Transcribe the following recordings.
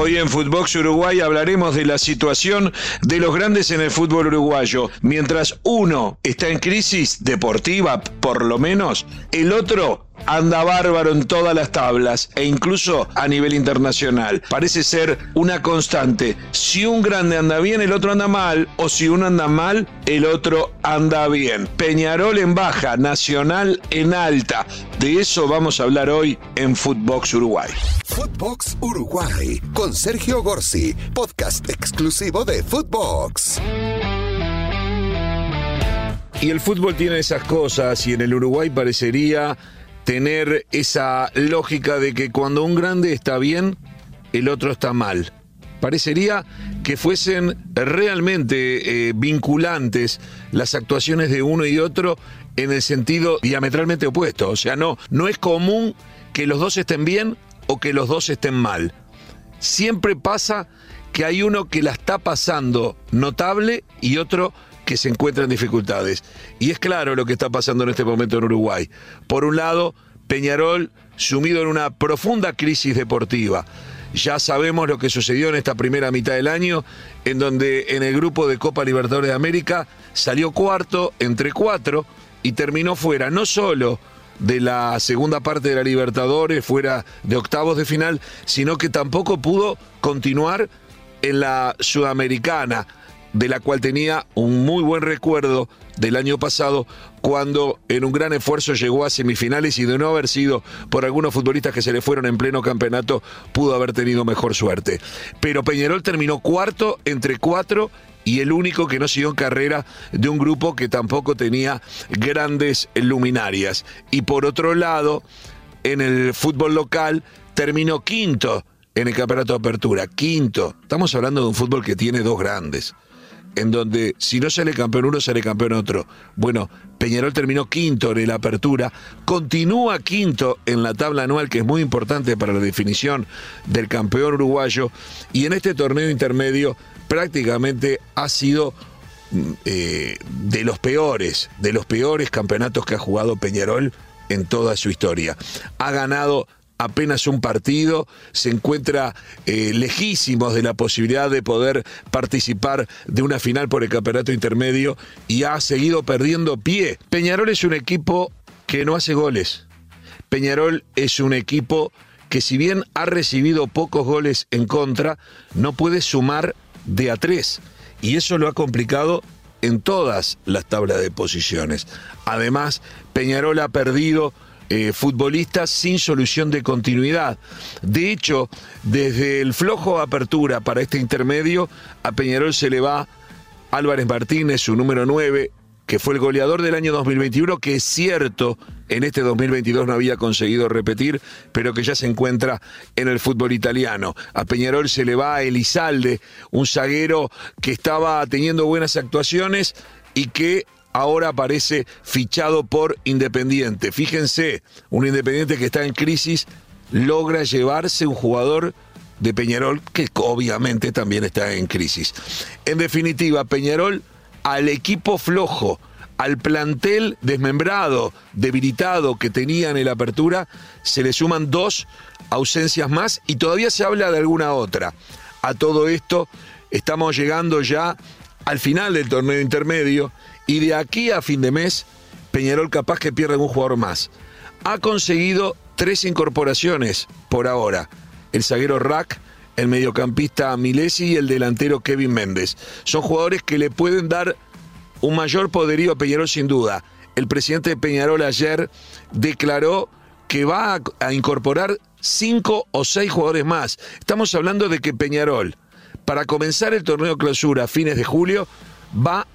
Hoy en Footbox Uruguay hablaremos de la situación de los grandes en el fútbol uruguayo. Mientras uno está en crisis deportiva, por lo menos, el otro anda bárbaro en todas las tablas e incluso a nivel internacional. Parece ser una constante. Si un grande anda bien, el otro anda mal, o si uno anda mal, el otro anda bien. Peñarol en baja, Nacional en alta. De eso vamos a hablar hoy en Footbox Uruguay. Footbox Uruguay con Sergio Gorsi, podcast exclusivo de Footbox. Y el fútbol tiene esas cosas y en el Uruguay parecería tener esa lógica de que cuando un grande está bien, el otro está mal. Parecería que fuesen realmente eh, vinculantes las actuaciones de uno y otro en el sentido diametralmente opuesto. O sea, no, no es común que los dos estén bien o que los dos estén mal. Siempre pasa que hay uno que la está pasando notable y otro que se encuentra en dificultades. Y es claro lo que está pasando en este momento en Uruguay. Por un lado, Peñarol sumido en una profunda crisis deportiva. Ya sabemos lo que sucedió en esta primera mitad del año, en donde en el grupo de Copa Libertadores de América salió cuarto entre cuatro y terminó fuera no solo de la segunda parte de la Libertadores, fuera de octavos de final, sino que tampoco pudo continuar en la Sudamericana de la cual tenía un muy buen recuerdo del año pasado, cuando en un gran esfuerzo llegó a semifinales y de no haber sido por algunos futbolistas que se le fueron en pleno campeonato, pudo haber tenido mejor suerte. Pero Peñarol terminó cuarto entre cuatro y el único que no siguió en carrera de un grupo que tampoco tenía grandes luminarias. Y por otro lado, en el fútbol local terminó quinto en el campeonato de apertura, quinto. Estamos hablando de un fútbol que tiene dos grandes en donde si no sale campeón uno, sale campeón otro. Bueno, Peñarol terminó quinto en la apertura, continúa quinto en la tabla anual, que es muy importante para la definición del campeón uruguayo, y en este torneo intermedio prácticamente ha sido mm, eh, de los peores, de los peores campeonatos que ha jugado Peñarol en toda su historia. Ha ganado apenas un partido, se encuentra eh, lejísimos de la posibilidad de poder participar de una final por el campeonato intermedio y ha seguido perdiendo pie. Peñarol es un equipo que no hace goles. Peñarol es un equipo que si bien ha recibido pocos goles en contra, no puede sumar de a tres. Y eso lo ha complicado en todas las tablas de posiciones. Además, Peñarol ha perdido eh, futbolistas sin solución de continuidad. De hecho, desde el flojo apertura para este intermedio, a Peñarol se le va Álvarez Martínez, su número 9, que fue el goleador del año 2021, que es cierto, en este 2022 no había conseguido repetir, pero que ya se encuentra en el fútbol italiano. A Peñarol se le va Elizalde, un zaguero que estaba teniendo buenas actuaciones y que ahora aparece fichado por Independiente. Fíjense, un Independiente que está en crisis logra llevarse un jugador de Peñarol que obviamente también está en crisis. En definitiva, Peñarol al equipo flojo, al plantel desmembrado, debilitado que tenía en la apertura, se le suman dos ausencias más y todavía se habla de alguna otra. A todo esto estamos llegando ya al final del torneo intermedio y de aquí a fin de mes, Peñarol capaz que pierde un jugador más. Ha conseguido tres incorporaciones por ahora. El zaguero Rack, el mediocampista Milesi y el delantero Kevin Méndez. Son jugadores que le pueden dar un mayor poderío a Peñarol sin duda. El presidente de Peñarol ayer declaró que va a incorporar cinco o seis jugadores más. Estamos hablando de que Peñarol, para comenzar el torneo clausura a fines de julio, va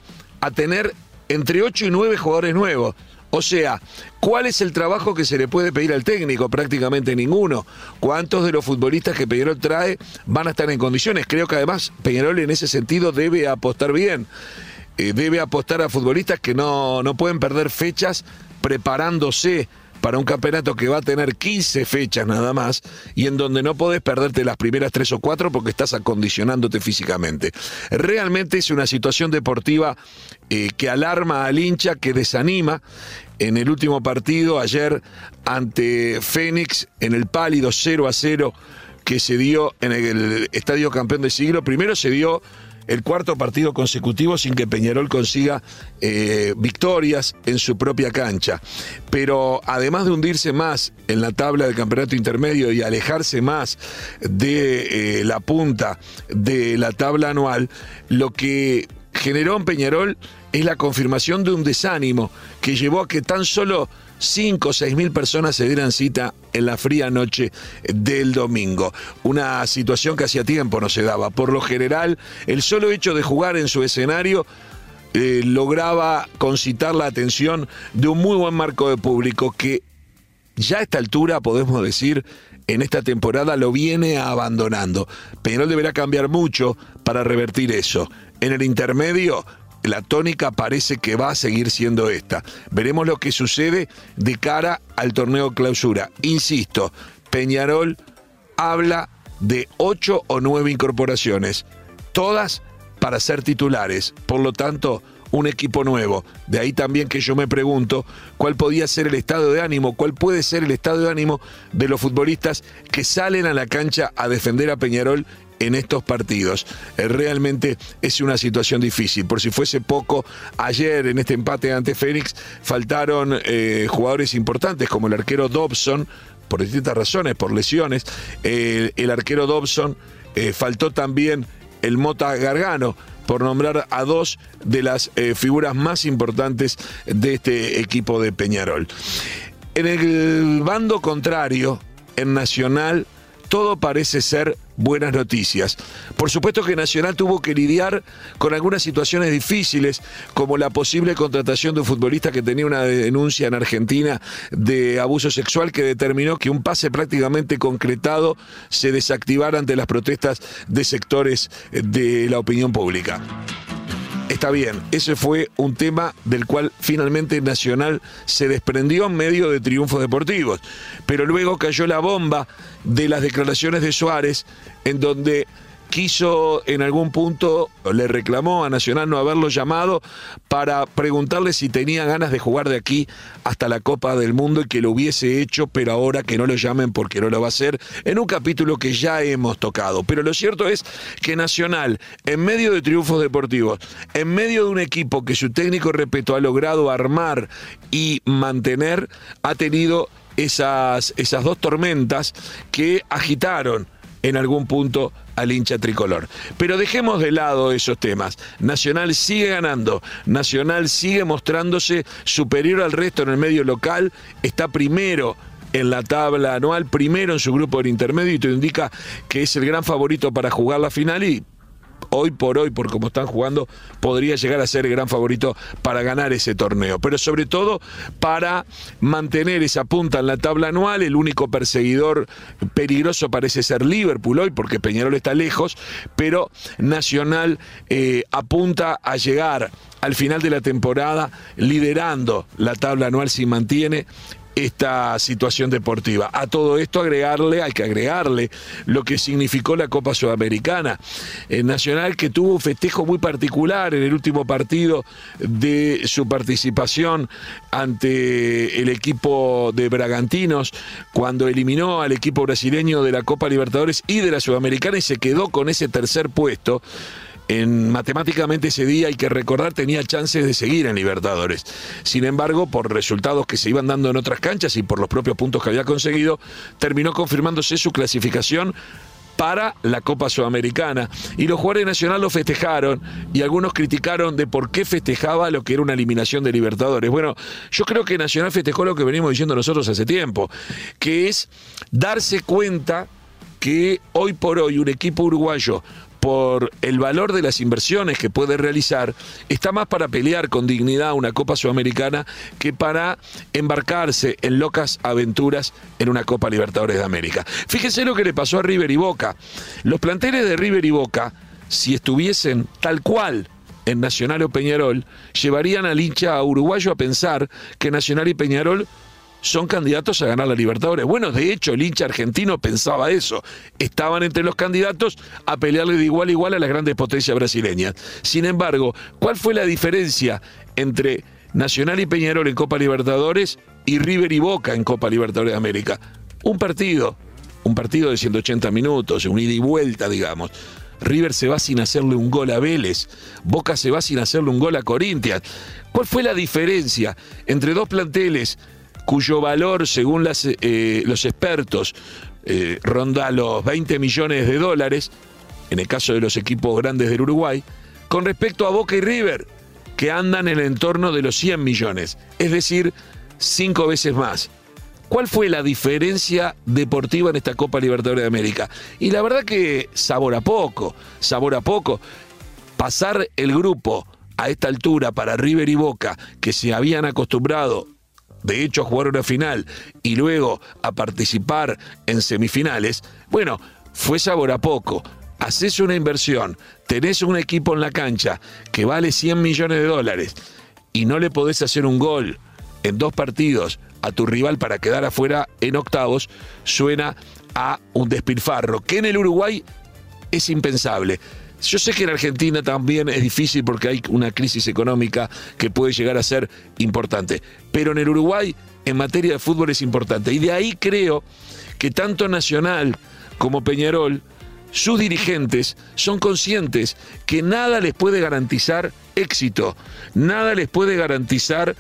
a tener entre 8 y 9 jugadores nuevos. O sea, ¿cuál es el trabajo que se le puede pedir al técnico? Prácticamente ninguno. ¿Cuántos de los futbolistas que Peñarol trae van a estar en condiciones? Creo que además Peñarol en ese sentido debe apostar bien. Eh, debe apostar a futbolistas que no, no pueden perder fechas preparándose para un campeonato que va a tener 15 fechas nada más y en donde no podés perderte las primeras tres o cuatro porque estás acondicionándote físicamente. Realmente es una situación deportiva eh, que alarma al hincha, que desanima. En el último partido, ayer ante Fénix, en el pálido 0 a 0 que se dio en el Estadio Campeón del Siglo. Primero se dio el cuarto partido consecutivo sin que Peñarol consiga eh, victorias en su propia cancha. Pero además de hundirse más en la tabla del campeonato intermedio y alejarse más de eh, la punta de la tabla anual, lo que generó en Peñarol es la confirmación de un desánimo que llevó a que tan solo 5 o 6 mil personas se dieran cita en la fría noche del domingo. Una situación que hacía tiempo no se daba. Por lo general, el solo hecho de jugar en su escenario eh, lograba concitar la atención de un muy buen marco de público que ya a esta altura podemos decir en esta temporada lo viene abandonando. Peñarol deberá cambiar mucho para revertir eso. En el intermedio, la tónica parece que va a seguir siendo esta. Veremos lo que sucede de cara al torneo clausura. Insisto, Peñarol habla de ocho o nueve incorporaciones, todas para ser titulares. Por lo tanto, un equipo nuevo. De ahí también que yo me pregunto cuál podía ser el estado de ánimo, cuál puede ser el estado de ánimo de los futbolistas que salen a la cancha a defender a Peñarol en estos partidos. Eh, realmente es una situación difícil. Por si fuese poco, ayer en este empate ante Fénix faltaron eh, jugadores importantes como el arquero Dobson, por distintas razones, por lesiones. el arquero Dobson eh, faltó también el Mota Gargano por nombrar a dos de las figuras más importantes de este equipo de Peñarol. En el bando contrario, en Nacional, todo parece ser buenas noticias. Por supuesto que Nacional tuvo que lidiar con algunas situaciones difíciles, como la posible contratación de un futbolista que tenía una denuncia en Argentina de abuso sexual que determinó que un pase prácticamente concretado se desactivara ante las protestas de sectores de la opinión pública. Está bien, ese fue un tema del cual finalmente Nacional se desprendió en medio de triunfos deportivos. Pero luego cayó la bomba de las declaraciones de Suárez, en donde quiso en algún punto, le reclamó a Nacional no haberlo llamado para preguntarle si tenía ganas de jugar de aquí hasta la Copa del Mundo y que lo hubiese hecho, pero ahora que no lo llamen porque no lo va a hacer, en un capítulo que ya hemos tocado. Pero lo cierto es que Nacional, en medio de triunfos deportivos, en medio de un equipo que su técnico, repito, ha logrado armar y mantener, ha tenido esas, esas dos tormentas que agitaron en algún punto al hincha tricolor. Pero dejemos de lado esos temas. Nacional sigue ganando, Nacional sigue mostrándose superior al resto en el medio local, está primero en la tabla anual, primero en su grupo del intermedio y te indica que es el gran favorito para jugar la final y hoy por hoy, por cómo están jugando, podría llegar a ser el gran favorito para ganar ese torneo. Pero sobre todo para mantener esa punta en la tabla anual. El único perseguidor peligroso parece ser Liverpool hoy, porque Peñarol está lejos, pero Nacional eh, apunta a llegar al final de la temporada liderando la tabla anual si mantiene esta situación deportiva. A todo esto agregarle, hay que agregarle lo que significó la Copa Sudamericana. El Nacional que tuvo un festejo muy particular en el último partido de su participación ante el equipo de Bragantinos, cuando eliminó al equipo brasileño de la Copa Libertadores y de la Sudamericana y se quedó con ese tercer puesto en matemáticamente ese día hay que recordar tenía chances de seguir en Libertadores. Sin embargo, por resultados que se iban dando en otras canchas y por los propios puntos que había conseguido, terminó confirmándose su clasificación para la Copa Sudamericana. Y los jugadores nacionales lo festejaron y algunos criticaron de por qué festejaba lo que era una eliminación de Libertadores. Bueno, yo creo que Nacional festejó lo que venimos diciendo nosotros hace tiempo, que es darse cuenta que hoy por hoy un equipo uruguayo por el valor de las inversiones que puede realizar, está más para pelear con dignidad una Copa Sudamericana que para embarcarse en locas aventuras en una Copa Libertadores de América. Fíjese lo que le pasó a River y Boca. Los planteles de River y Boca, si estuviesen tal cual en Nacional o Peñarol, llevarían al hincha uruguayo a pensar que Nacional y Peñarol son candidatos a ganar la Libertadores. Bueno, de hecho, el hincha argentino pensaba eso. Estaban entre los candidatos a pelearle de igual a igual a las grandes potencias brasileñas. Sin embargo, ¿cuál fue la diferencia entre Nacional y Peñarol en Copa Libertadores y River y Boca en Copa Libertadores de América? Un partido. un partido de 180 minutos, un ida y vuelta, digamos. River se va sin hacerle un gol a Vélez, Boca se va sin hacerle un gol a Corinthians. ¿Cuál fue la diferencia entre dos planteles cuyo valor, según eh, los expertos, eh, ronda los 20 millones de dólares, en el caso de los equipos grandes del Uruguay, con respecto a Boca y River, que andan en el entorno de los 100 millones, es decir, cinco veces más. ¿Cuál fue la diferencia deportiva en esta Copa Libertadores de América? Y la verdad que sabor a poco, sabor a poco. Pasar el grupo a esta altura para River y Boca, que se habían acostumbrado de hecho a jugar una final y luego a participar en semifinales, bueno, fue sabor a poco. Haces una inversión, tenés un equipo en la cancha que vale 100 millones de dólares y no le podés hacer un gol en dos partidos a tu rival para quedar afuera en octavos, suena a un despilfarro, que en el Uruguay es impensable. Yo sé que en Argentina también es difícil porque hay una crisis económica que puede llegar a ser importante, pero en el Uruguay en materia de fútbol es importante. Y de ahí creo que tanto Nacional como Peñarol, sus dirigentes son conscientes que nada les puede garantizar éxito, nada les puede garantizar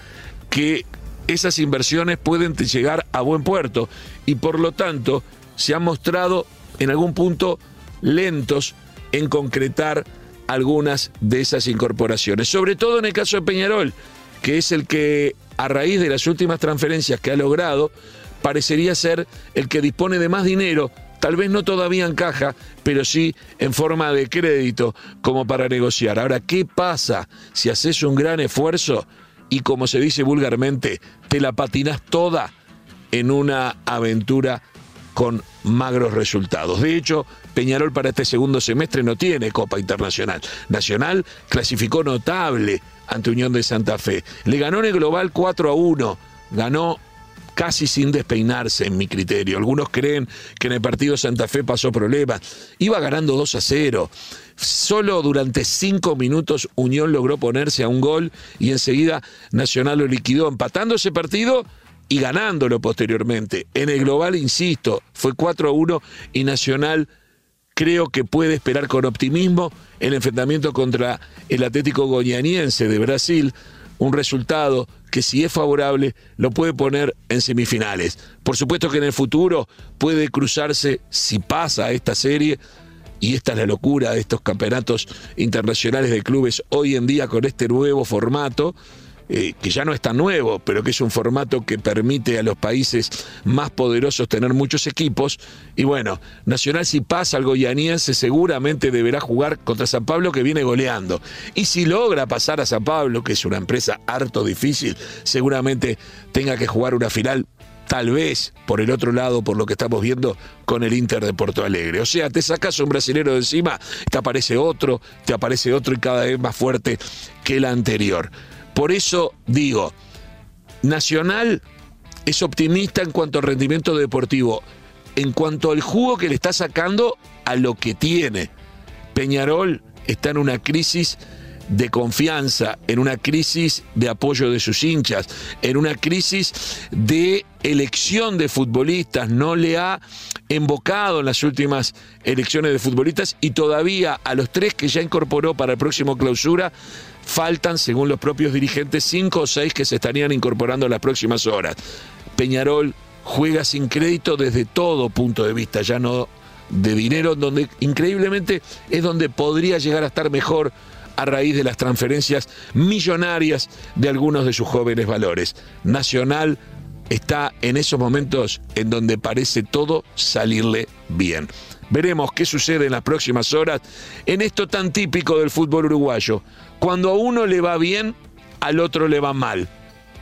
que esas inversiones pueden llegar a buen puerto. Y por lo tanto se han mostrado en algún punto lentos en concretar algunas de esas incorporaciones, sobre todo en el caso de Peñarol, que es el que a raíz de las últimas transferencias que ha logrado, parecería ser el que dispone de más dinero, tal vez no todavía en caja, pero sí en forma de crédito como para negociar. Ahora, ¿qué pasa si haces un gran esfuerzo y como se dice vulgarmente, te la patinas toda en una aventura con magros resultados. De hecho, Peñarol para este segundo semestre no tiene Copa Internacional. Nacional clasificó notable ante Unión de Santa Fe. Le ganó en el global 4 a 1. Ganó casi sin despeinarse en mi criterio. Algunos creen que en el partido Santa Fe pasó problemas. Iba ganando 2 a 0. Solo durante cinco minutos Unión logró ponerse a un gol y enseguida Nacional lo liquidó, empatando ese partido y ganándolo posteriormente. En el global, insisto, fue 4 a 1 y Nacional creo que puede esperar con optimismo el enfrentamiento contra el Atlético Goianiense de Brasil, un resultado que si es favorable lo puede poner en semifinales. Por supuesto que en el futuro puede cruzarse, si pasa esta serie, y esta es la locura de estos campeonatos internacionales de clubes hoy en día con este nuevo formato, eh, que ya no es tan nuevo, pero que es un formato que permite a los países más poderosos tener muchos equipos. Y bueno, Nacional si pasa al goyaniense seguramente deberá jugar contra San Pablo que viene goleando. Y si logra pasar a San Pablo, que es una empresa harto difícil, seguramente tenga que jugar una final tal vez por el otro lado, por lo que estamos viendo con el Inter de Porto Alegre. O sea, te sacas un brasilero de encima, te aparece otro, te aparece otro y cada vez más fuerte que el anterior. Por eso digo, Nacional es optimista en cuanto al rendimiento deportivo, en cuanto al jugo que le está sacando a lo que tiene. Peñarol está en una crisis de confianza, en una crisis de apoyo de sus hinchas, en una crisis de elección de futbolistas, no le ha embocado en las últimas elecciones de futbolistas y todavía a los tres que ya incorporó para el próximo clausura, faltan, según los propios dirigentes, cinco o seis que se estarían incorporando en las próximas horas. Peñarol juega sin crédito desde todo punto de vista, ya no de dinero, donde increíblemente es donde podría llegar a estar mejor a raíz de las transferencias millonarias de algunos de sus jóvenes valores. Nacional está en esos momentos en donde parece todo salirle bien. Veremos qué sucede en las próximas horas en esto tan típico del fútbol uruguayo. Cuando a uno le va bien, al otro le va mal.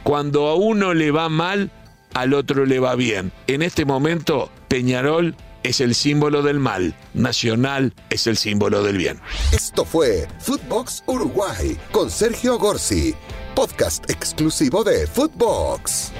Cuando a uno le va mal, al otro le va bien. En este momento, Peñarol es el símbolo del mal, Nacional es el símbolo del bien. Esto fue Footbox Uruguay con Sergio Gorsi, podcast exclusivo de Footbox.